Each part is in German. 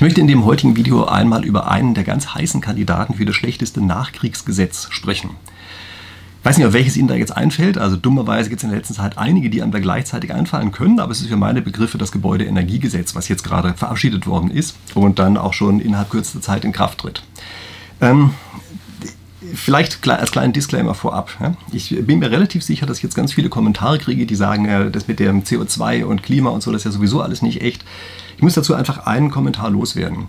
Ich möchte in dem heutigen Video einmal über einen der ganz heißen Kandidaten für das schlechteste Nachkriegsgesetz sprechen. Ich weiß nicht, auf welches Ihnen da jetzt einfällt. Also dummerweise gibt es in der letzten Zeit einige, die einem da gleichzeitig einfallen können, aber es ist für meine Begriffe das Gebäudeenergiegesetz, was jetzt gerade verabschiedet worden ist und dann auch schon innerhalb kürzester Zeit in Kraft tritt. Ähm, vielleicht als kleinen Disclaimer vorab. Ich bin mir relativ sicher, dass ich jetzt ganz viele Kommentare kriege, die sagen, das mit dem CO2 und Klima und so, das ist ja sowieso alles nicht echt. Ich muss dazu einfach einen Kommentar loswerden.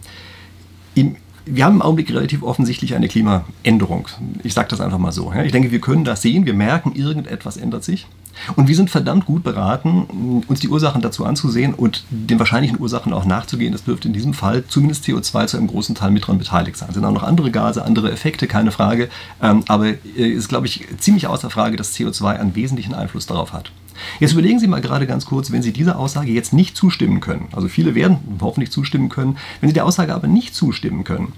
Wir haben im Augenblick relativ offensichtlich eine Klimaänderung. Ich sage das einfach mal so. Ich denke, wir können das sehen, wir merken, irgendetwas ändert sich. Und wir sind verdammt gut beraten, uns die Ursachen dazu anzusehen und den wahrscheinlichen Ursachen auch nachzugehen. Das dürfte in diesem Fall zumindest CO2 zu einem großen Teil mit dran beteiligt sein. Es sind auch noch andere Gase, andere Effekte, keine Frage. Ähm, aber es ist, glaube ich, ziemlich außer Frage, dass CO2 einen wesentlichen Einfluss darauf hat. Jetzt überlegen Sie mal gerade ganz kurz, wenn Sie dieser Aussage jetzt nicht zustimmen können, also viele werden hoffentlich zustimmen können, wenn Sie der Aussage aber nicht zustimmen können,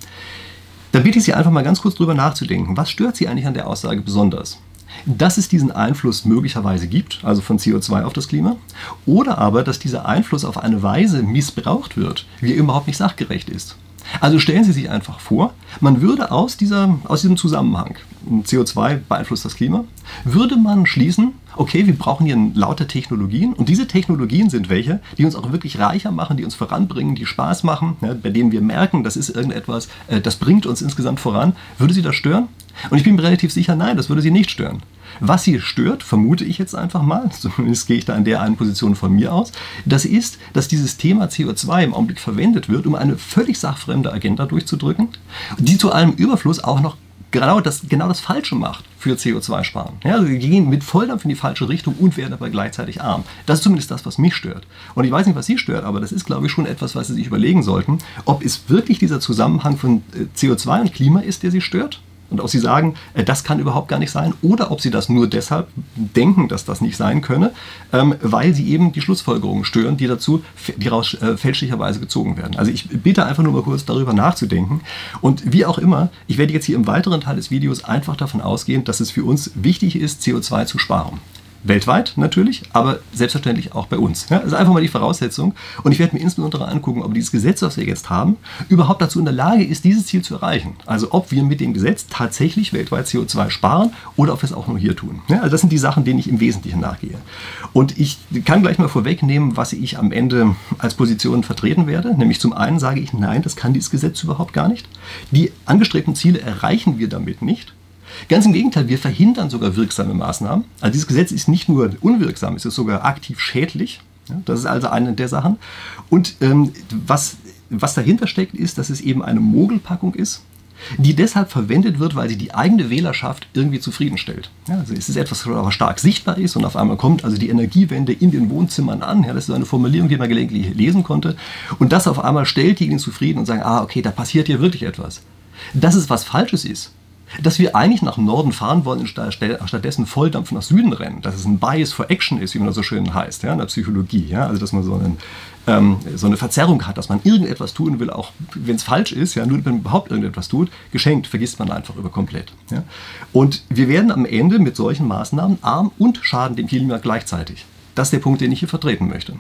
dann bitte ich Sie einfach mal ganz kurz drüber nachzudenken. Was stört Sie eigentlich an der Aussage besonders? dass es diesen Einfluss möglicherweise gibt, also von CO2 auf das Klima, oder aber, dass dieser Einfluss auf eine Weise missbraucht wird, wie er überhaupt nicht sachgerecht ist. Also stellen Sie sich einfach vor, man würde aus, dieser, aus diesem Zusammenhang, CO2 beeinflusst das Klima, würde man schließen, okay, wir brauchen hier lauter Technologien und diese Technologien sind welche, die uns auch wirklich reicher machen, die uns voranbringen, die Spaß machen, ja, bei denen wir merken, das ist irgendetwas, äh, das bringt uns insgesamt voran. Würde Sie das stören? Und ich bin mir relativ sicher, nein, das würde Sie nicht stören. Was sie stört, vermute ich jetzt einfach mal, zumindest gehe ich da an der einen Position von mir aus, das ist, dass dieses Thema CO2 im Augenblick verwendet wird, um eine völlig sachfremde Agenda durchzudrücken, die zu allem Überfluss auch noch genau das, genau das Falsche macht für CO2-Sparen. Ja, also wir gehen mit Volldampf in die falsche Richtung und werden dabei gleichzeitig arm. Das ist zumindest das, was mich stört. Und ich weiß nicht, was Sie stört, aber das ist, glaube ich, schon etwas, was Sie sich überlegen sollten, ob es wirklich dieser Zusammenhang von äh, CO2 und Klima ist, der Sie stört und ob sie sagen, äh, das kann überhaupt gar nicht sein, oder ob sie das nur deshalb denken, dass das nicht sein könne, ähm, weil sie eben die Schlussfolgerungen stören, die dazu, die raus äh, fälschlicherweise gezogen werden. Also ich bitte einfach nur mal kurz darüber nachzudenken. Und wie auch immer, ich werde jetzt hier im weiteren Teil des Videos einfach davon ausgehen, dass es für uns wichtig ist, CO2 zu sparen. Weltweit natürlich, aber selbstverständlich auch bei uns. Das ist einfach mal die Voraussetzung. Und ich werde mir insbesondere angucken, ob dieses Gesetz, was wir jetzt haben, überhaupt dazu in der Lage ist, dieses Ziel zu erreichen. Also ob wir mit dem Gesetz tatsächlich weltweit CO2 sparen oder ob wir es auch nur hier tun. Also das sind die Sachen, denen ich im Wesentlichen nachgehe. Und ich kann gleich mal vorwegnehmen, was ich am Ende als Position vertreten werde. Nämlich zum einen sage ich, nein, das kann dieses Gesetz überhaupt gar nicht. Die angestrebten Ziele erreichen wir damit nicht. Ganz im Gegenteil, wir verhindern sogar wirksame Maßnahmen. Also dieses Gesetz ist nicht nur unwirksam, es ist sogar aktiv schädlich. Das ist also eine der Sachen. Und ähm, was, was dahinter steckt, ist, dass es eben eine Mogelpackung ist, die deshalb verwendet wird, weil sie die eigene Wählerschaft irgendwie zufriedenstellt. Ja, also es ist etwas, was stark sichtbar ist und auf einmal kommt also die Energiewende in den Wohnzimmern an. Ja, das ist eine Formulierung, die man gelegentlich lesen konnte. Und das auf einmal stellt diejenigen zufrieden und sagen, ah, okay, da passiert hier wirklich etwas. Dass es was Falsches ist, dass wir eigentlich nach Norden fahren wollen und stattdessen Volldampf nach Süden rennen. Dass es ein Bias for Action ist, wie man das so schön heißt, ja, in der Psychologie. Ja? Also, dass man so, einen, ähm, so, eine Verzerrung hat, dass man irgendetwas tun will, auch wenn es falsch ist, ja, nur wenn man überhaupt irgendetwas tut, geschenkt, vergisst man einfach über komplett. Ja? Und wir werden am Ende mit solchen Maßnahmen arm und schaden dem Klima gleichzeitig. Das ist der Punkt, den ich hier vertreten möchte.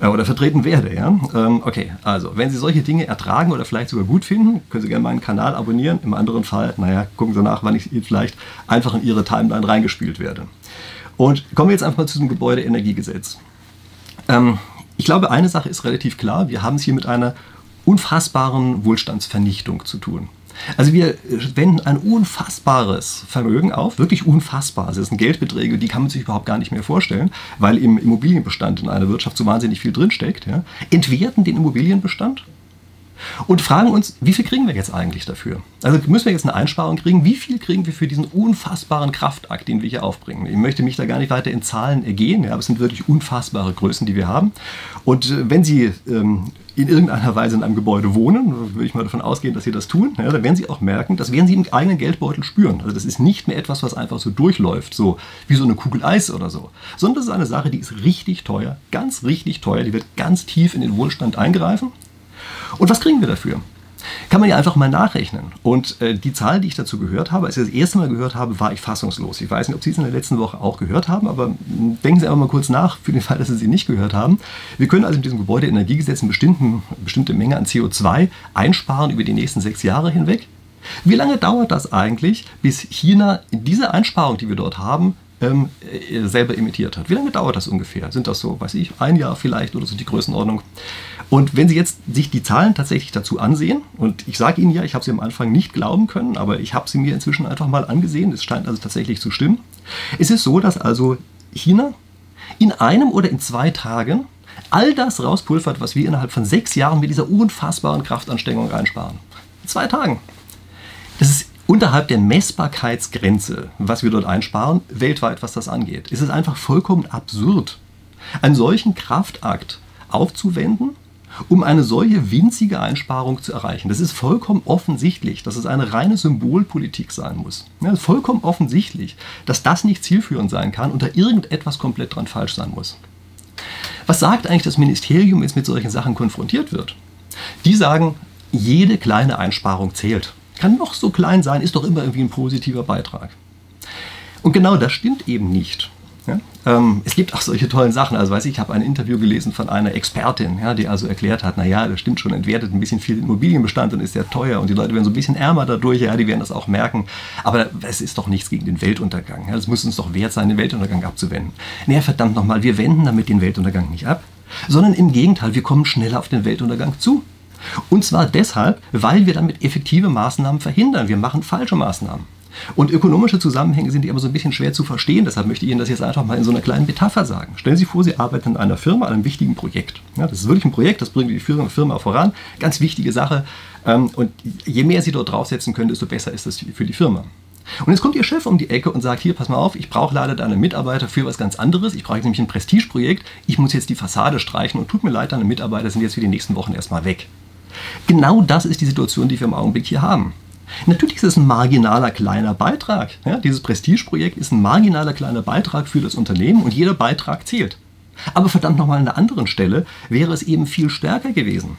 Äh, oder vertreten werde. Ja? Ähm, okay, also, wenn Sie solche Dinge ertragen oder vielleicht sogar gut finden, können Sie gerne meinen Kanal abonnieren. Im anderen Fall, naja, gucken Sie nach, wann ich Ihnen vielleicht einfach in Ihre Timeline reingespielt werde. Und kommen wir jetzt einfach mal zu diesem Gebäudeenergiegesetz. Ähm, ich glaube, eine Sache ist relativ klar. Wir haben es hier mit einer unfassbaren Wohlstandsvernichtung zu tun. Also wir wenden ein unfassbares Vermögen auf, wirklich unfassbar. Also das sind Geldbeträge, die kann man sich überhaupt gar nicht mehr vorstellen, weil im Immobilienbestand in einer Wirtschaft so wahnsinnig viel drinsteckt. Ja. Entwerten den Immobilienbestand und fragen uns, wie viel kriegen wir jetzt eigentlich dafür? Also müssen wir jetzt eine Einsparung kriegen? Wie viel kriegen wir für diesen unfassbaren Kraftakt, den wir hier aufbringen? Ich möchte mich da gar nicht weiter in Zahlen ergehen, ja, aber es sind wirklich unfassbare Größen, die wir haben. Und äh, wenn Sie ähm, in irgendeiner Weise in einem Gebäude wohnen, würde ich mal davon ausgehen, dass Sie das tun, ja, dann werden Sie auch merken, das werden Sie im eigenen Geldbeutel spüren. Also das ist nicht mehr etwas, was einfach so durchläuft, so wie so eine Kugel Eis oder so, sondern das ist eine Sache, die ist richtig teuer, ganz richtig teuer, die wird ganz tief in den Wohlstand eingreifen und was kriegen wir dafür? Kann man ja einfach mal nachrechnen. Und äh, die Zahl, die ich dazu gehört habe, als ich das erste Mal gehört habe, war ich fassungslos. Ich weiß nicht, ob Sie es in der letzten Woche auch gehört haben, aber hm, denken Sie einfach mal kurz nach, für den Fall, dass Sie sie nicht gehört haben. Wir können also mit diesem Gebäudeenergiegesetz eine bestimmte Menge an CO2 einsparen über die nächsten sechs Jahre hinweg. Wie lange dauert das eigentlich, bis China diese Einsparung, die wir dort haben, ähm, äh, selber emittiert hat? Wie lange dauert das ungefähr? Sind das so, weiß ich, ein Jahr vielleicht oder so die Größenordnung? Und wenn Sie jetzt sich die Zahlen tatsächlich dazu ansehen, und ich sage Ihnen ja, ich habe sie am Anfang nicht glauben können, aber ich habe sie mir inzwischen einfach mal angesehen, es scheint also tatsächlich zu stimmen. Es ist so, dass also China in einem oder in zwei Tagen all das rauspulvert, was wir innerhalb von sechs Jahren mit dieser unfassbaren Kraftanstrengung einsparen. In zwei Tagen. Das ist unterhalb der Messbarkeitsgrenze, was wir dort einsparen, weltweit, was das angeht. Es ist einfach vollkommen absurd, einen solchen Kraftakt aufzuwenden um eine solche winzige Einsparung zu erreichen. Das ist vollkommen offensichtlich, dass es eine reine Symbolpolitik sein muss. Ja, vollkommen offensichtlich, dass das nicht zielführend sein kann und da irgendetwas komplett dran falsch sein muss. Was sagt eigentlich das Ministerium, wenn es mit solchen Sachen konfrontiert wird? Die sagen, jede kleine Einsparung zählt. Kann noch so klein sein, ist doch immer irgendwie ein positiver Beitrag. Und genau das stimmt eben nicht. Ja? Ähm, es gibt auch solche tollen Sachen. Also weiß ich, ich habe ein Interview gelesen von einer Expertin, ja, die also erklärt hat, naja, das stimmt schon, entwertet ein bisschen viel Immobilienbestand und ist sehr teuer und die Leute werden so ein bisschen ärmer dadurch, ja, die werden das auch merken. Aber es ist doch nichts gegen den Weltuntergang. Ja. Es muss uns doch wert sein, den Weltuntergang abzuwenden. Naja, verdammt nochmal, wir wenden damit den Weltuntergang nicht ab, sondern im Gegenteil, wir kommen schneller auf den Weltuntergang zu. Und zwar deshalb, weil wir damit effektive Maßnahmen verhindern. Wir machen falsche Maßnahmen. Und ökonomische Zusammenhänge sind aber so ein bisschen schwer zu verstehen. Deshalb möchte ich Ihnen das jetzt einfach mal in so einer kleinen Metapher sagen. Stellen Sie vor, Sie arbeiten in einer Firma an einem wichtigen Projekt. Ja, das ist wirklich ein Projekt, das bringt die Firma voran. Ganz wichtige Sache. Ähm, und je mehr Sie dort draufsetzen können, desto besser ist das für die Firma. Und jetzt kommt Ihr Chef um die Ecke und sagt, hier, pass mal auf, ich brauche leider deine Mitarbeiter für was ganz anderes. Ich brauche nämlich ein Prestigeprojekt. Ich muss jetzt die Fassade streichen und tut mir leid, deine Mitarbeiter sind jetzt für die nächsten Wochen erstmal weg. Genau das ist die Situation, die wir im Augenblick hier haben. Natürlich ist es ein marginaler kleiner Beitrag. Ja, dieses Prestigeprojekt ist ein marginaler kleiner Beitrag für das Unternehmen und jeder Beitrag zählt. Aber verdammt nochmal an einer anderen Stelle wäre es eben viel stärker gewesen.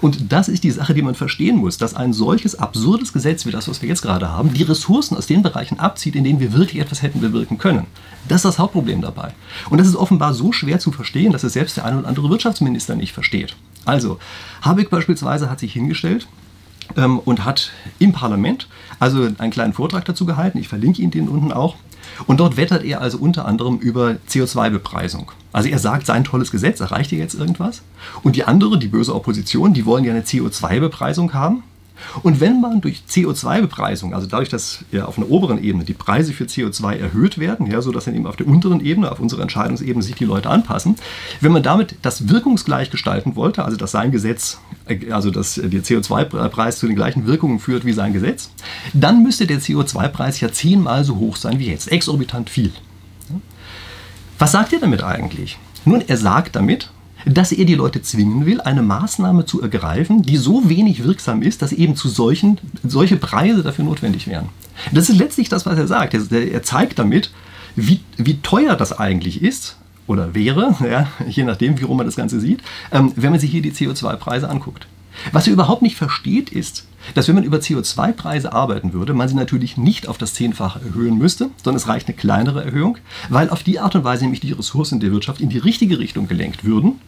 Und das ist die Sache, die man verstehen muss, dass ein solches absurdes Gesetz wie das, was wir jetzt gerade haben, die Ressourcen aus den Bereichen abzieht, in denen wir wirklich etwas hätten bewirken können. Das ist das Hauptproblem dabei. Und das ist offenbar so schwer zu verstehen, dass es selbst der ein oder andere Wirtschaftsminister nicht versteht. Also, Habeck beispielsweise hat sich hingestellt ähm, und hat im Parlament also einen kleinen Vortrag dazu gehalten. Ich verlinke Ihnen den unten auch. Und dort wettert er also unter anderem über CO2-Bepreisung. Also er sagt, sein tolles Gesetz erreicht hier jetzt irgendwas. Und die andere, die böse Opposition, die wollen ja eine CO2-Bepreisung haben. Und wenn man durch CO2-Bepreisung, also dadurch, dass ja auf einer oberen Ebene die Preise für CO2 erhöht werden, ja, sodass dann eben auf der unteren Ebene, auf unserer Entscheidungsebene sich die Leute anpassen, wenn man damit das wirkungsgleich gestalten wollte, also dass sein Gesetz, also dass der CO2-Preis zu den gleichen Wirkungen führt wie sein Gesetz, dann müsste der CO2-Preis ja zehnmal so hoch sein wie jetzt, exorbitant viel. Was sagt er damit eigentlich? Nun, er sagt damit, dass er die Leute zwingen will, eine Maßnahme zu ergreifen, die so wenig wirksam ist, dass eben zu solchen, solche Preise dafür notwendig wären. Das ist letztlich das, was er sagt. Er zeigt damit, wie, wie teuer das eigentlich ist oder wäre, ja, je nachdem, wie rum man das Ganze sieht, ähm, wenn man sich hier die CO2-Preise anguckt. Was er überhaupt nicht versteht, ist, dass wenn man über CO2-Preise arbeiten würde, man sie natürlich nicht auf das Zehnfache erhöhen müsste, sondern es reicht eine kleinere Erhöhung, weil auf die Art und Weise nämlich die Ressourcen der Wirtschaft in die richtige Richtung gelenkt würden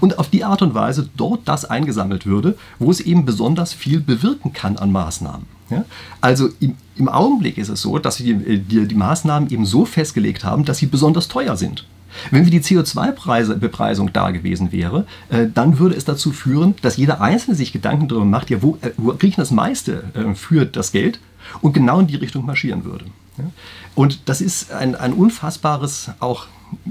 und auf die Art und Weise dort das eingesammelt würde, wo es eben besonders viel bewirken kann an Maßnahmen. Ja? Also im, im, Augenblick ist es so, dass wir die, die, die Maßnahmen eben so festgelegt haben, dass sie besonders teuer sind. Wenn wir die CO2-Bepreisung da gewesen wäre, äh, dann würde es dazu führen, dass jeder Einzelne sich Gedanken darüber macht, ja, wo, äh, wo kriege ich das meiste äh, für das Geld und genau in die Richtung marschieren würde. Und das ist ein, ein unfassbares auch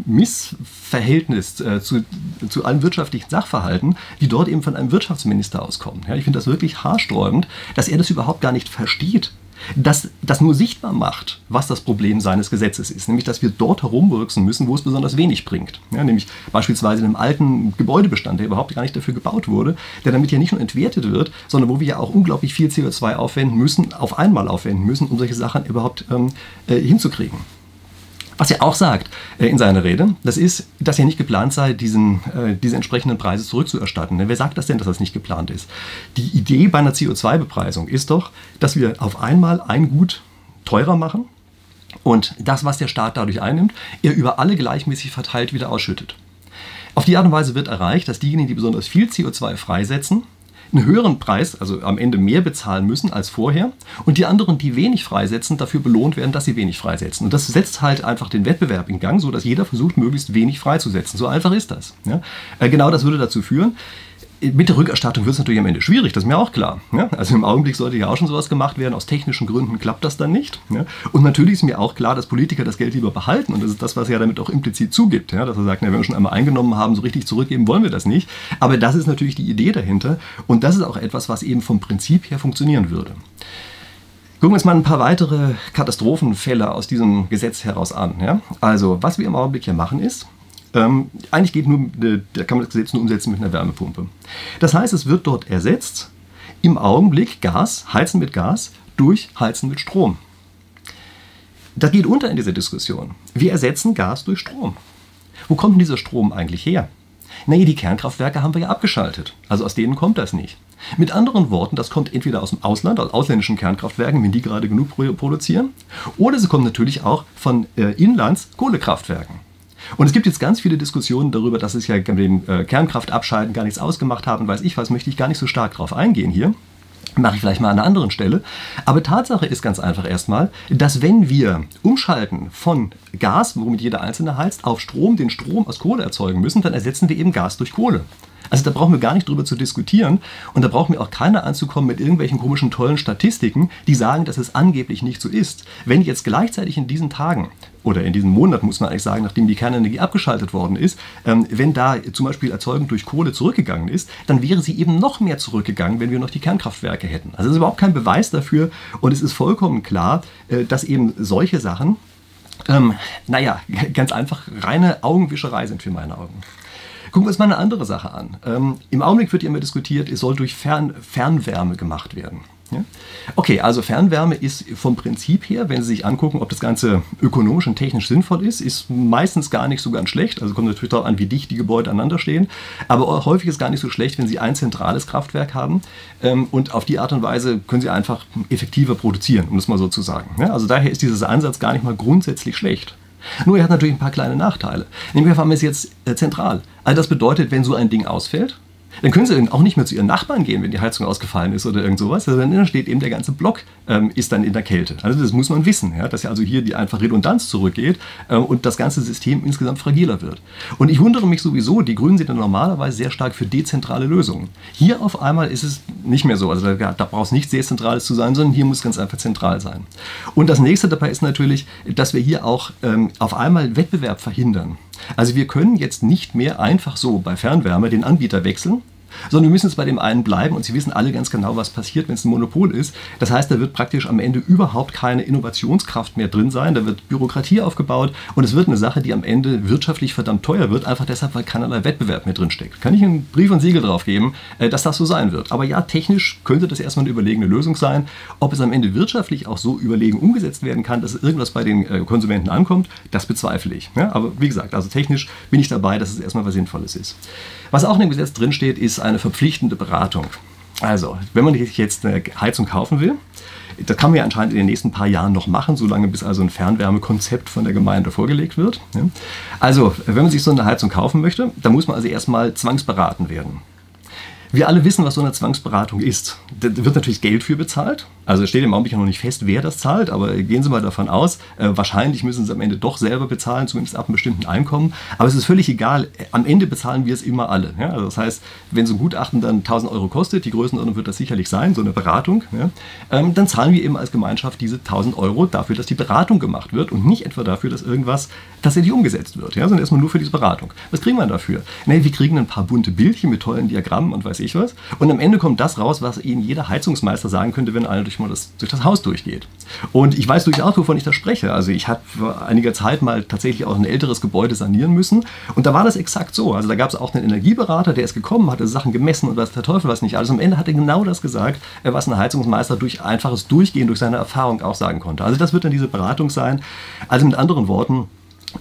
Missverhältnis äh, zu, zu allen wirtschaftlichen Sachverhalten, die dort eben von einem Wirtschaftsminister auskommen. Ich finde das wirklich haarsträubend, dass er das überhaupt gar nicht versteht, das, das nur sichtbar macht, was das Problem seines Gesetzes ist. Nämlich, dass wir dort herumwirken müssen, wo es besonders wenig bringt. Ja, nämlich beispielsweise in einem alten Gebäudebestand, der überhaupt gar nicht dafür gebaut wurde, der damit ja nicht nur entwertet wird, sondern wo wir ja auch unglaublich viel CO2 aufwenden müssen, auf einmal aufwenden müssen, um solche Sachen überhaupt ähm, äh, hinzukriegen. Was er auch sagt äh, in seiner Rede, das ist, dass ja nicht geplant sei, diesen, äh, diese entsprechenden Preise zurückzuerstatten. Denn wer sagt das denn, dass das nicht geplant ist? Die Idee bei einer CO2-Bepreisung ist doch, dass wir auf einmal ein Gut teurer machen und das, was der Staat dadurch einnimmt, er über alle gleichmäßig verteilt wieder ausschüttet. Auf die Art und Weise wird erreicht, dass diejenigen, die besonders viel CO2 freisetzen, einen höheren Preis, also am Ende mehr bezahlen müssen als vorher und die anderen, die wenig freisetzen, dafür belohnt werden, dass sie wenig freisetzen. Und das setzt halt einfach den Wettbewerb in Gang, sodass jeder versucht, möglichst wenig freizusetzen. So einfach ist das. Ja? Äh, genau das würde dazu führen, mit der Rückerstattung wird es natürlich am Ende schwierig, das ist mir auch klar. Ja? Also im Augenblick sollte ja auch schon sowas gemacht werden, aus technischen Gründen klappt das dann nicht. Ja? Und natürlich ist mir auch klar, dass Politiker das Geld lieber behalten und das ist das, was er damit auch implizit zugibt. Ja? Dass er sagt, na, wenn wir schon einmal eingenommen haben, so richtig zurückgeben wollen wir das nicht. Aber das ist natürlich die Idee dahinter und das ist auch etwas, was eben vom Prinzip her funktionieren würde. Gucken wir uns mal ein paar weitere Katastrophenfälle aus diesem Gesetz heraus an. Also, was wir im Augenblick hier machen ist, ähm, eigentlich geht nur, äh, da kann man das Gesetz nur umsetzen mit einer Wärmepumpe. Das heißt, es wird dort ersetzt im Augenblick Gas, Heizen mit Gas, durch Heizen mit Strom. Das geht unter in dieser Diskussion. Wir ersetzen Gas durch Strom. Wo kommt denn dieser Strom eigentlich her? Naja, die Kernkraftwerke haben wir ja abgeschaltet. Also aus denen kommt das nicht. Mit anderen Worten, das kommt entweder aus dem Ausland, aus ausländischen Kernkraftwerken, wenn die gerade genug produzieren, oder sie kommen natürlich auch von äh, Inlandskohlekraftwerken. Und es gibt jetzt ganz viele Diskussionen darüber, dass es ja mit dem äh, Kernkraftabschalten gar nichts ausgemacht haben, weiß ich was, möchte ich gar nicht so stark drauf eingehen hier. Mache ich vielleicht mal an einer anderen Stelle. Aber Tatsache ist ganz einfach erstmal, dass wenn wir umschalten von Gas, womit jeder Einzelne heizt, auf Strom, den Strom aus Kohle erzeugen müssen, dann ersetzen wir eben Gas durch Kohle. Also da brauchen wir gar nicht drüber zu diskutieren und da braucht mir auch keiner anzukommen mit irgendwelchen komischen tollen Statistiken, die sagen, dass es angeblich nicht so ist. Wenn jetzt gleichzeitig in diesen Tagen oder in diesem Monat muss man eigentlich sagen, nachdem die Kernenergie abgeschaltet worden ist, ähm, wenn da zum Beispiel Erzeugung durch Kohle zurückgegangen ist, dann wäre sie eben noch mehr zurückgegangen, wenn wir noch die Kernkraftwerke hätten. Also es ist überhaupt kein Beweis dafür und es ist vollkommen klar, äh, dass eben solche Sachen, ähm, naja, ganz einfach reine Augenwischerei sind für meine Augen. Gucken wir uns mal eine andere Sache an. Ähm, Im Augenblick wird ja immer diskutiert, es soll durch Fern Fernwärme gemacht werden. Ja? Okay, also Fernwärme ist vom Prinzip her, wenn Sie sich angucken, ob das Ganze ökonomisch und technisch sinnvoll ist, ist meistens gar nicht so ganz schlecht. Also kommt natürlich darauf an, wie dicht die Gebäude aneinander stehen. Aber häufig ist gar nicht so schlecht, wenn Sie ein zentrales Kraftwerk haben. Ähm, und auf die Art und Weise können Sie einfach effektiver produzieren, um das mal so zu sagen. Also daher ist dieser Ansatz gar nicht mal grundsätzlich schlecht. Nur er hat natürlich ein paar kleine Nachteile. Nämlich wir es jetzt äh, zentral. Also das bedeutet, wenn so ein Ding ausfällt, dann können sie auch nicht mehr zu ihren Nachbarn gehen, wenn die Heizung ausgefallen ist oder irgend sowas. Also dann steht eben der ganze Block ähm, ist dann in der Kälte. Also das muss man wissen, ja, dass ja also hier die einfach Redundanz zurückgeht äh, und das ganze System insgesamt fragiler wird. Und ich wundere mich sowieso, die Grünen sind ja normalerweise sehr stark für dezentrale Lösungen. Hier auf einmal ist es nicht mehr so. Also da, da braucht es nichts Dezentrales zu sein, sondern hier muss ganz einfach zentral sein. Und das nächste dabei ist natürlich, dass wir hier auch ähm, auf einmal Wettbewerb verhindern. Also wir können jetzt nicht mehr einfach so bei Fernwärme den Anbieter wechseln, sondern wir müssen jetzt bei dem einen bleiben und Sie wissen alle ganz genau, was passiert, wenn es ein Monopol ist. Das heißt, da wird praktisch am Ende überhaupt keine Innovationskraft mehr drin sein, da wird Bürokratie aufgebaut und es wird eine Sache, die am Ende wirtschaftlich verdammt teuer wird, einfach deshalb, weil keinerlei Wettbewerb mehr drin steckt. Kann ich einen Brief und Siegel drauf geben, äh, dass das so sein wird. Aber ja, technisch könnte das erstmal eine überlegene Lösung sein. Ob es am Ende wirtschaftlich auch so überlegen umgesetzt werden kann, dass irgendwas bei den äh, Konsumenten ankommt, das bezweifle ich. aber wie gesagt, also technisch bin ich dabei, dass es erstmal was Sinnvolles ist. Was auch in dem Gesetz drinsteht, ist eine verpflichtende Beratung. Also, wenn man sich jetzt eine Heizung kaufen will, das kann man ja anscheinend in den nächsten paar Jahren noch machen, solange bis also ein Fernwärmekonzept von der Gemeinde vorgelegt wird. Also, wenn man sich so eine Heizung kaufen möchte, dann muss man also erstmal zwangsberaten werden. Wir alle wissen, was so eine Zwangsberatung ist. Da wird natürlich Geld für bezahlt. Also es steht im Augenblick noch nicht fest, wer das zahlt, aber gehen Sie mal davon aus, äh, wahrscheinlich müssen Sie am Ende doch selber bezahlen, zumindest ab einem bestimmten Einkommen. Aber es ist völlig egal, am Ende bezahlen wir es immer alle. Ja? Also das heißt, wenn so ein Gutachten dann 1000 Euro kostet, die Größenordnung wird das sicherlich sein, so eine Beratung, ja? ähm, dann zahlen wir eben als Gemeinschaft diese 1000 Euro dafür, dass die Beratung gemacht wird und nicht etwa dafür, dass irgendwas tatsächlich umgesetzt wird, ja? sondern erstmal nur für diese Beratung. Was kriegen wir dafür? Nee, wir kriegen ein paar bunte Bildchen mit tollen Diagrammen und weiß ich was. Und am Ende kommt das raus, was Ihnen jeder Heizungsmeister sagen könnte, wenn einer durch mal das, durch das Haus durchgeht. Und ich weiß durchaus, wovon ich da spreche. Also ich habe vor einiger Zeit mal tatsächlich auch ein älteres Gebäude sanieren müssen. Und da war das exakt so. Also da gab es auch einen Energieberater, der ist gekommen, hatte Sachen gemessen und was der Teufel was nicht. Also am Ende hat er genau das gesagt, äh, was ein Heizungsmeister durch einfaches Durchgehen, durch seine Erfahrung auch sagen konnte. Also das wird dann diese Beratung sein. Also mit anderen Worten,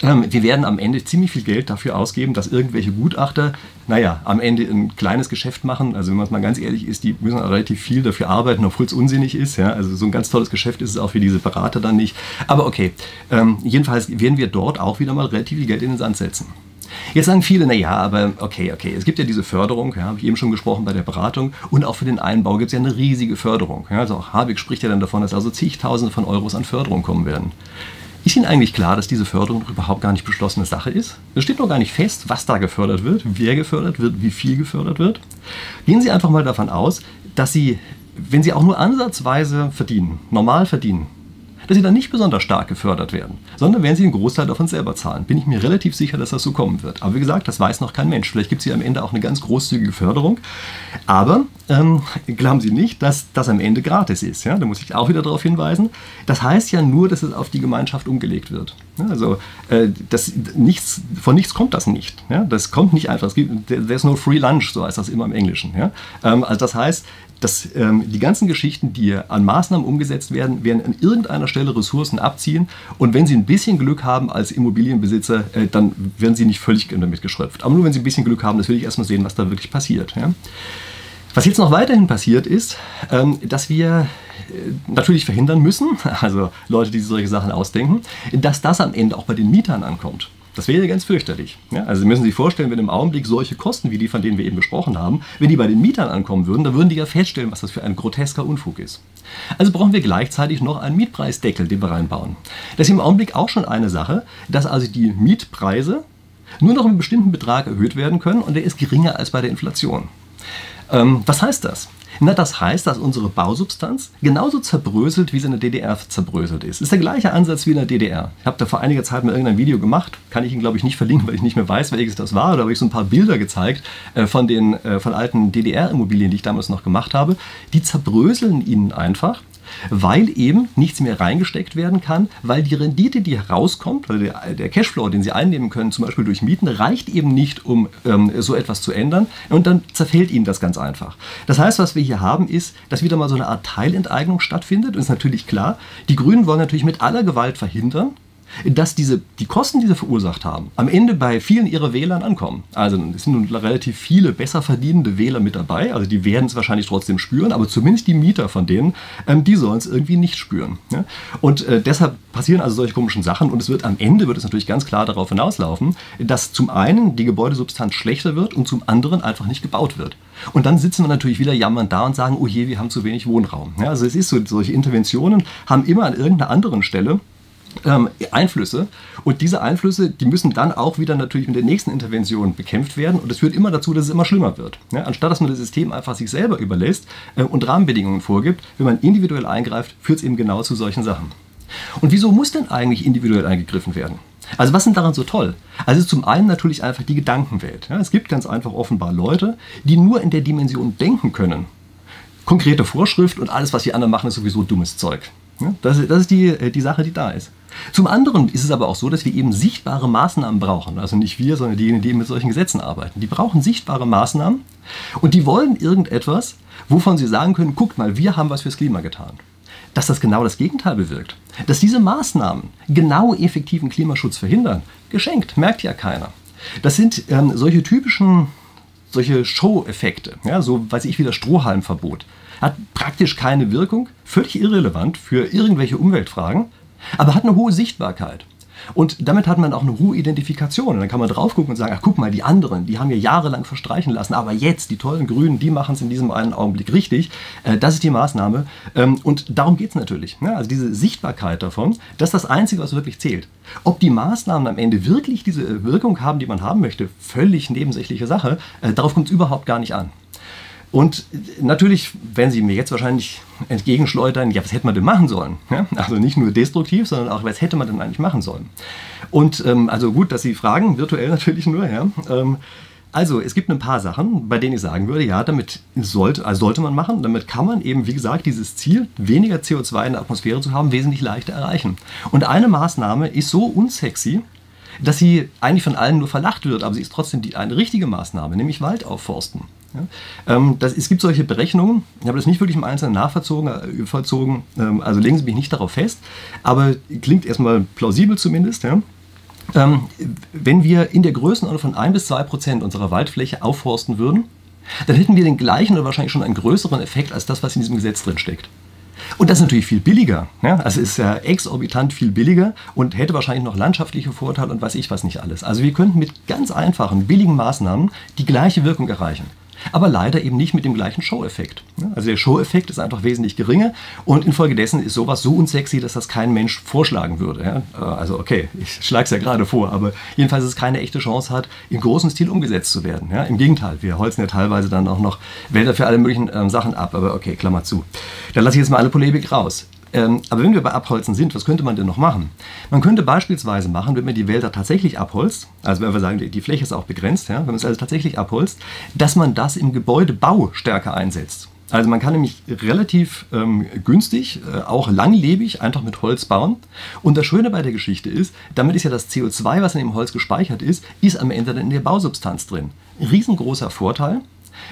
wir werden am Ende ziemlich viel Geld dafür ausgeben, dass irgendwelche Gutachter, naja, am Ende ein kleines Geschäft machen. Also wenn man es mal ganz ehrlich ist, die müssen relativ viel dafür arbeiten, obwohl es unsinnig ist. Ja? Also so ein ganz tolles Geschäft ist es auch für diese Berater dann nicht. Aber okay, ähm, jedenfalls werden wir dort auch wieder mal relativ viel Geld in den Sand setzen. Jetzt sagen viele, naja, aber okay, okay, es gibt ja diese Förderung, ja, habe ich eben schon gesprochen bei der Beratung und auch für den Einbau gibt es ja eine riesige Förderung. Ja, also auch Habeck spricht ja dann davon, dass also zigtausende von Euros an Förderung kommen werden. Ist Ihnen eigentlich klar, dass diese Förderung überhaupt gar nicht beschlossene Sache ist? Es steht noch gar nicht fest, was da gefördert wird, wer gefördert wird, wie viel gefördert wird. Gehen Sie einfach mal davon aus, dass Sie, wenn Sie auch nur ansatzweise verdienen, normal verdienen, dass sie dann nicht besonders stark gefördert werden, sondern werden sie einen Großteil davon selber zahlen. Bin ich mir relativ sicher, dass das so kommen wird. Aber wie gesagt, das weiß noch kein Mensch. Vielleicht gibt es hier am Ende auch eine ganz großzügige Förderung. Aber ähm, glauben Sie nicht, dass das am Ende gratis ist. Ja? Da muss ich auch wieder darauf hinweisen. Das heißt ja nur, dass es auf die Gemeinschaft umgelegt wird. Also äh, das, nichts, von nichts kommt das nicht. Ja? Das kommt nicht einfach. Es gibt, there's no free lunch, so heißt das immer im Englischen. Ja? Ähm, also das heißt, dass ähm, die ganzen Geschichten, die an Maßnahmen umgesetzt werden, werden an irgendeiner Stelle Ressourcen abziehen. Und wenn Sie ein bisschen Glück haben als Immobilienbesitzer, äh, dann werden Sie nicht völlig damit geschröpft. Aber nur wenn Sie ein bisschen Glück haben, das will ich erstmal sehen, was da wirklich passiert. Ja? Was jetzt noch weiterhin passiert ist, ähm, dass wir äh, natürlich verhindern müssen, also Leute, die sich solche Sachen ausdenken, dass das am Ende auch bei den Mietern ankommt. Das wäre ganz fürchterlich. Also Sie müssen sich vorstellen, wenn im Augenblick solche Kosten wie die, von denen wir eben besprochen haben, wenn die bei den Mietern ankommen würden, dann würden die ja feststellen, was das für ein grotesker Unfug ist. Also brauchen wir gleichzeitig noch einen Mietpreisdeckel, den wir reinbauen. Das ist im Augenblick auch schon eine Sache, dass also die Mietpreise nur noch um einen bestimmten Betrag erhöht werden können und der ist geringer als bei der Inflation. Ähm, was heißt das? Na, das heißt, dass unsere Bausubstanz genauso zerbröselt, wie sie in der DDR zerbröselt ist. Ist der gleiche Ansatz wie in der DDR. Ich habe da vor einiger Zeit mal irgendein Video gemacht, kann ich Ihnen glaube ich nicht verlinken, weil ich nicht mehr weiß, welches das war. Da habe ich so ein paar Bilder gezeigt äh, von den äh, von alten DDR-Immobilien, die ich damals noch gemacht habe. Die zerbröseln Ihnen einfach weil eben nichts mehr reingesteckt werden kann, weil die Rendite, die herauskommt, weil der, der Cashflow, den Sie einnehmen können, zum Beispiel durch Mieten, reicht eben nicht, um ähm, so etwas zu ändern und dann zerfällt Ihnen das ganz einfach. Das heißt, was wir hier haben, ist, dass wieder mal so eine Art Teilenteignung stattfindet und ist natürlich klar, die Grünen wollen natürlich mit aller Gewalt verhindern, dass diese, die Kosten, die sie verursacht haben, am Ende bei vielen ihrer Wählern ankommen. Also es sind nun relativ viele besser verdienende Wähler mit dabei, also die werden es wahrscheinlich trotzdem spüren, aber zumindest die Mieter von denen, ähm, die sollen es irgendwie nicht spüren. Ja? Und äh, deshalb passieren also solche komischen Sachen und es wird am Ende wird es natürlich ganz klar darauf hinauslaufen, dass zum einen die Gebäudesubstanz schlechter wird und zum anderen einfach nicht gebaut wird. Und dann sitzen wir natürlich wieder jammernd da und sagen, oh je, wir haben zu wenig Wohnraum. Ja, also es ist so, solche Interventionen haben immer an irgendeiner anderen Stelle ähm, Einflüsse. Und diese Einflüsse, die müssen dann auch wieder natürlich mit der nächsten Intervention bekämpft werden. Und das führt immer dazu, dass es immer schlimmer wird. Ja, anstatt dass man das System einfach sich selber überlässt äh, und Rahmenbedingungen vorgibt, wenn man individuell eingreift, führt es eben genau zu solchen Sachen. Und wieso muss denn eigentlich individuell eingegriffen werden? Also was sind daran so toll? Also zum einen natürlich einfach die Gedankenwelt. Ja, es gibt ganz einfach offenbar Leute, die nur in der Dimension denken können. Konkrete Vorschrift und alles, was die anderen machen, ist sowieso dummes Zeug. Ja, das, ist, das ist die, äh, die Sache, die da ist. Zum anderen ist es aber auch so, dass wir eben sichtbare Maßnahmen brauchen. Also nicht wir, sondern diejenigen, die mit solchen Gesetzen arbeiten. Die brauchen sichtbare Maßnahmen und die wollen irgendetwas, wovon sie sagen können, guckt mal, wir haben was fürs Klima getan. Dass das genau das Gegenteil bewirkt. Dass diese Maßnahmen genau effektiven Klimaschutz verhindern, geschenkt, merkt ja keiner. Das sind ähm, solche typischen, solche Show-Effekte, ja, so weiß ich wie das Strohhalmverbot. Hat praktisch keine Wirkung, völlig irrelevant für irgendwelche Umweltfragen aber hat eine hohe Sichtbarkeit. Und damit hat man auch eine hohe Identifikation. Und dann kann man drauf gucken und sagen, ach guck mal, die anderen, die haben wir jahrelang verstreichen lassen, aber jetzt, die tollen Grünen, die machen es in diesem einen Augenblick richtig. Äh, das ist die Maßnahme. Ähm, und darum geht es natürlich. Also diese Sichtbarkeit davon, das ist das Einzige, was wirklich zählt. Ob die Maßnahmen am Ende wirklich diese Wirkung haben, die man haben möchte, völlig nebensächliche Sache, äh, darauf kommt es überhaupt gar nicht an. Und natürlich werden Sie mir jetzt wahrscheinlich entgegenschleudern, ja, was hätte man denn machen sollen? Ja? Also nicht nur destruktiv, sondern auch, was hätte man denn eigentlich machen sollen? Und ähm, also gut, dass Sie fragen, virtuell natürlich nur, ja. Ähm, also, es gibt ein paar Sachen, bei denen ich sagen würde, ja, damit sollte, also sollte man machen. Damit kann man eben, wie gesagt, dieses Ziel, weniger CO2 in der Atmosphäre zu haben, wesentlich leichter erreichen. Und eine Maßnahme ist so unsexy, dass sie eigentlich von allen nur verlacht wird, aber sie ist trotzdem die, eine richtige Maßnahme, nämlich Wald aufforsten. Ja? Ähm, das, es gibt solche Berechnungen, ich habe das nicht wirklich im Einzelnen nachvollzogen, äh, vollzogen, ähm, also legen Sie mich nicht darauf fest, aber klingt erstmal plausibel zumindest. Ja? ähm, wenn wir in der Größenordnung von 1 bis 2 Prozent unserer Waldfläche aufforsten würden, dann hätten wir den gleichen oder wahrscheinlich schon einen größeren Effekt als das, was in diesem Gesetz drin steckt. Und das ist natürlich viel billiger. Ja? Also ist ja exorbitant viel billiger und hätte wahrscheinlich noch landschaftliche Vorteile und weiß ich was nicht alles. Also wir könnten mit ganz einfachen, billigen Maßnahmen die gleiche Wirkung erreichen aber leider eben nicht mit dem gleichen Show-Effekt. Also der Show-Effekt ist einfach wesentlich geringer und infolgedessen ist sowas so unsexy, dass das kein Mensch vorschlagen würde. Also okay, ich schlage es ja gerade vor, aber jedenfalls ist es keine echte Chance hat, im großen Stil umgesetzt zu werden. Im Gegenteil, wir holzen ja teilweise dann auch noch Wälder für alle möglichen ähm, Sachen ab, aber okay, Klammer zu. Dann lasse ich jetzt mal alle Polemik raus. Ähm, aber wenn wir bei Abholzen sind, was könnte man denn noch machen? Man könnte beispielsweise machen, wenn man die Wälder tatsächlich abholzt, also wenn wir sagen, die Fläche ist auch begrenzt, ja, wenn man es also tatsächlich abholzt, dass man das im Gebäudebau stärker einsetzt. Also man kann nämlich relativ ähm, günstig, äh, auch langlebig, einfach mit Holz bauen. Und das Schöne bei der Geschichte ist, damit ist ja das CO2, was in dem Holz gespeichert ist, ist am Ende dann in der Bausubstanz drin. Riesengroßer Vorteil,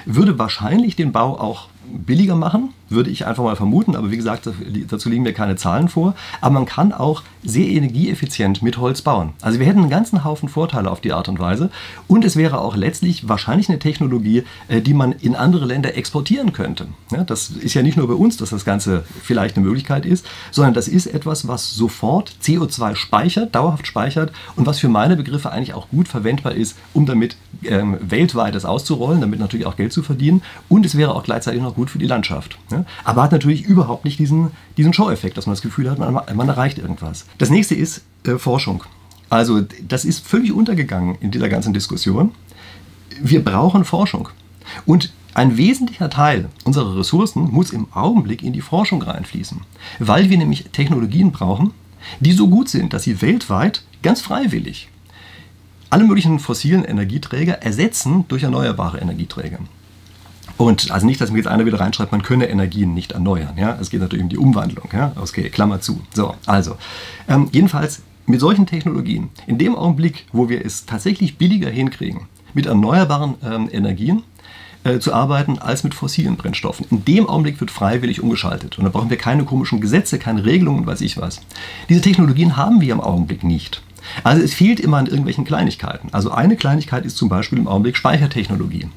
würde wahrscheinlich den Bau auch billiger machen, würde ich einfach mal vermuten, aber wie gesagt, dazu liegen mir keine Zahlen vor. Aber man kann auch sehr energieeffizient mit Holz bauen. Also wir hätten einen ganzen Haufen Vorteile auf die Art und Weise und es wäre auch letztlich wahrscheinlich eine Technologie, äh, die man in andere Länder exportieren könnte. das ist ja nicht nur bei uns, dass das Ganze vielleicht eine Möglichkeit ist, sondern das ist etwas, was sofort CO2 speichert, dauerhaft speichert und was für meine Begriffe eigentlich auch gut verwendbar ist, um damit ähm, weltweit das auszurollen, damit natürlich auch Geld zu verdienen und es wäre auch gleichzeitig noch gut für die Landschaft. Ja? Aber hat natürlich überhaupt nicht diesen, diesen Show-Effekt, dass man das Gefühl hat, man, man erreicht irgendwas. Das nächste ist äh, Forschung. Also das ist völlig untergegangen in dieser ganzen Diskussion. Wir brauchen Forschung. Und ein wesentlicher Teil unserer Ressourcen muss im Augenblick in die Forschung reinfließen, weil wir nämlich Technologien brauchen, die so gut sind, dass sie weltweit ganz freiwillig alle möglichen fossilen Energieträger ersetzen durch erneuerbare Energieträger. Und also nicht, dass mir jetzt einer wieder reinschreibt, man könne Energien nicht erneuern. Ja? Es geht natürlich um die Umwandlung. Ja? Okay, Klammer zu. So, also. Ähm, jedenfalls mit solchen Technologien, in dem Augenblick, wo wir es tatsächlich billiger hinkriegen, mit erneuerbaren ähm, Energien äh, zu arbeiten, als mit fossilen Brennstoffen. In dem Augenblick wird freiwillig umgeschaltet. Und da brauchen wir keine komischen Gesetze, keine Regelungen, weiß ich was. Diese Technologien haben wir im Augenblick nicht. Also es fehlt immer an irgendwelchen Kleinigkeiten. Also eine Kleinigkeit ist zum Beispiel im Augenblick Speichertechnologie.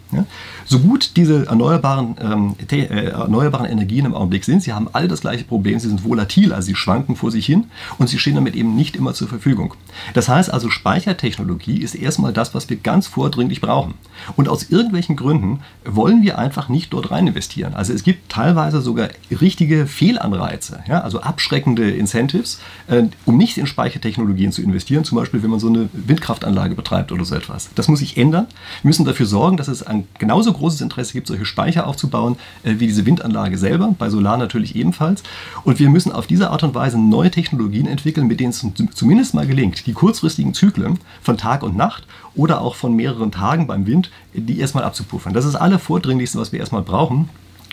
So gut diese erneuerbaren, ähm, äh, erneuerbaren Energien im Augenblick sind, sie haben alle das gleiche Problem, sie sind volatil, also sie schwanken vor sich hin und sie stehen damit eben nicht immer zur Verfügung. Das heißt also, Speichertechnologie ist erstmal das, was wir ganz vordringlich brauchen. Und aus irgendwelchen Gründen wollen wir einfach nicht dort rein investieren. Also es gibt teilweise sogar richtige Fehlanreize, ja? also abschreckende Incentives, äh, um nicht in Speichertechnologien zu investieren investieren, zum Beispiel wenn man so eine Windkraftanlage betreibt oder so etwas. Das muss sich ändern. Wir müssen dafür sorgen, dass es ein genauso großes Interesse gibt, solche Speicher aufzubauen, äh, wie diese Windanlage selber, bei Solar natürlich ebenfalls. Und wir müssen auf diese Art und Weise neue Technologien entwickeln, mit denen es zumindest mal gelingt, die kurzfristigen Zyklen von Tag und Nacht oder auch von mehreren Tagen beim Wind, die erstmal abzupuffern. Das ist alle Vordringlichste, was wir erstmal brauchen.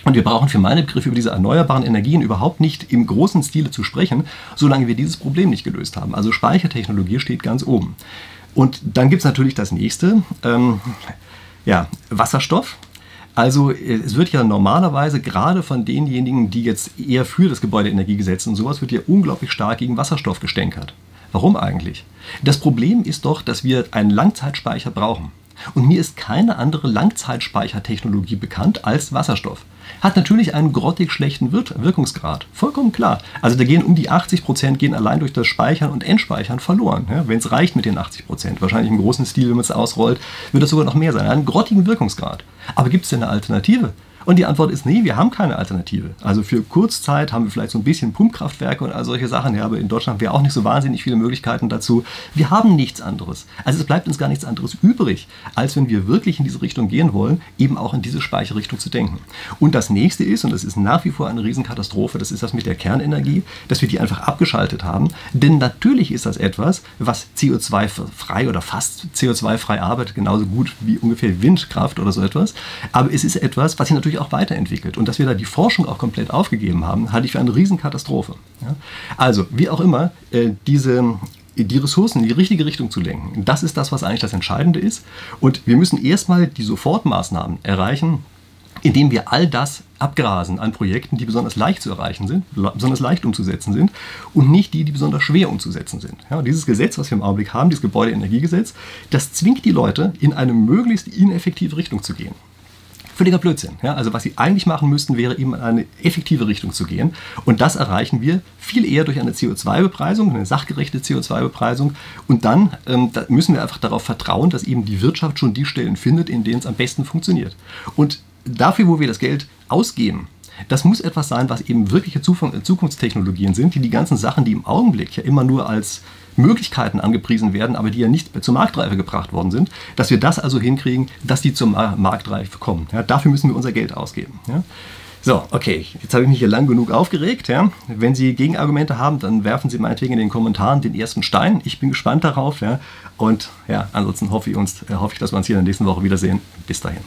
Und wir brauchen für meine Begriffe über diese erneuerbaren Energien überhaupt nicht im großen Stile zu sprechen, solange wir dieses Problem nicht gelöst haben. Also Speichertechnologie steht ganz oben. Und dann gibt es natürlich das nächste, ähm, ja, Wasserstoff. Also es wird ja normalerweise gerade von denjenigen, die jetzt eher für das Gebäudeenergiegesetz und sowas, wird ja unglaublich stark gegen Wasserstoff gestänkert. Warum eigentlich? Das Problem ist doch, dass wir einen Langzeitspeicher brauchen. Und mir ist keine andere Langzeitspeichertechnologie bekannt als Wasserstoff. Hat natürlich einen grottig schlechten Wirkungsgrad. Vollkommen klar. Also da gehen um die 80 Prozent gehen allein durch das Speichern und Endspeichern verloren. Ja, wenn es reicht mit den 80 Prozent. Wahrscheinlich im großen Stil, wenn man es ausrollt, wird das sogar noch mehr sein. Einen grottigen Wirkungsgrad. Aber gibt es denn eine Alternative? Und die Antwort ist, nee, wir haben keine Alternative. Also für Kurzzeit haben wir vielleicht so ein bisschen Pumpkraftwerke und all solche Sachen, ja, aber in Deutschland haben wir auch nicht so wahnsinnig viele Möglichkeiten dazu. Wir haben nichts anderes. Also es bleibt uns gar nichts anderes übrig, als wenn wir wirklich in diese Richtung gehen wollen, eben auch in diese Speicherrichtung zu denken. Und das nächste ist, und das ist nach wie vor eine Riesenkatastrophe, das ist das mit der Kernenergie, dass wir die einfach abgeschaltet haben. Denn natürlich ist das etwas, was CO2-frei oder fast CO2-frei arbeitet, genauso gut wie ungefähr Windkraft oder so etwas. Aber es ist etwas, was sich natürlich auch weiterentwickelt. Und dass wir da die Forschung auch komplett aufgegeben haben, halte ich für eine Riesenkatastrophe. Ja? Also, wie auch immer, äh, diese, die Ressourcen in die richtige Richtung zu lenken, das ist das, was eigentlich das Entscheidende ist. Und wir müssen erstmal die Sofortmaßnahmen erreichen, indem wir all das abgrasen an Projekten, die besonders leicht zu erreichen sind, besonders leicht umzusetzen sind und nicht die, die besonders schwer umzusetzen sind. Ja, dieses Gesetz, was wir im Augenblick haben, dieses Gebäudeenergiegesetz, das zwingt die Leute, in eine möglichst ineffektive Richtung zu gehen. Völliger Blödsinn. Ja? Also was sie eigentlich machen müssten, wäre eben in eine effektive Richtung zu gehen. Und das erreichen wir viel eher durch eine CO2-Bepreisung, eine sachgerechte CO2-Bepreisung. Und dann ähm, da müssen wir einfach darauf vertrauen, dass eben die Wirtschaft schon die Stellen findet, in denen es am besten funktioniert. Und dafür, wo wir das Geld ausgeben, das muss etwas sein, was eben wirkliche Zukunftstechnologien sind, die die ganzen Sachen, die im Augenblick ja immer nur als Möglichkeiten angepriesen werden, aber die ja nicht zur Marktreife gebracht worden sind, dass wir das also hinkriegen, dass die zur Marktreife kommen. Ja, dafür müssen wir unser Geld ausgeben. Ja. So, okay, jetzt habe ich mich hier lang genug aufgeregt. Ja. Wenn Sie Gegenargumente haben, dann werfen Sie meinetwegen in den Kommentaren den ersten Stein. Ich bin gespannt darauf. Ja. Und ja, ansonsten hoffe ich, uns, äh, hoffe ich, dass wir uns hier in der nächsten Woche wiedersehen. Bis dahin.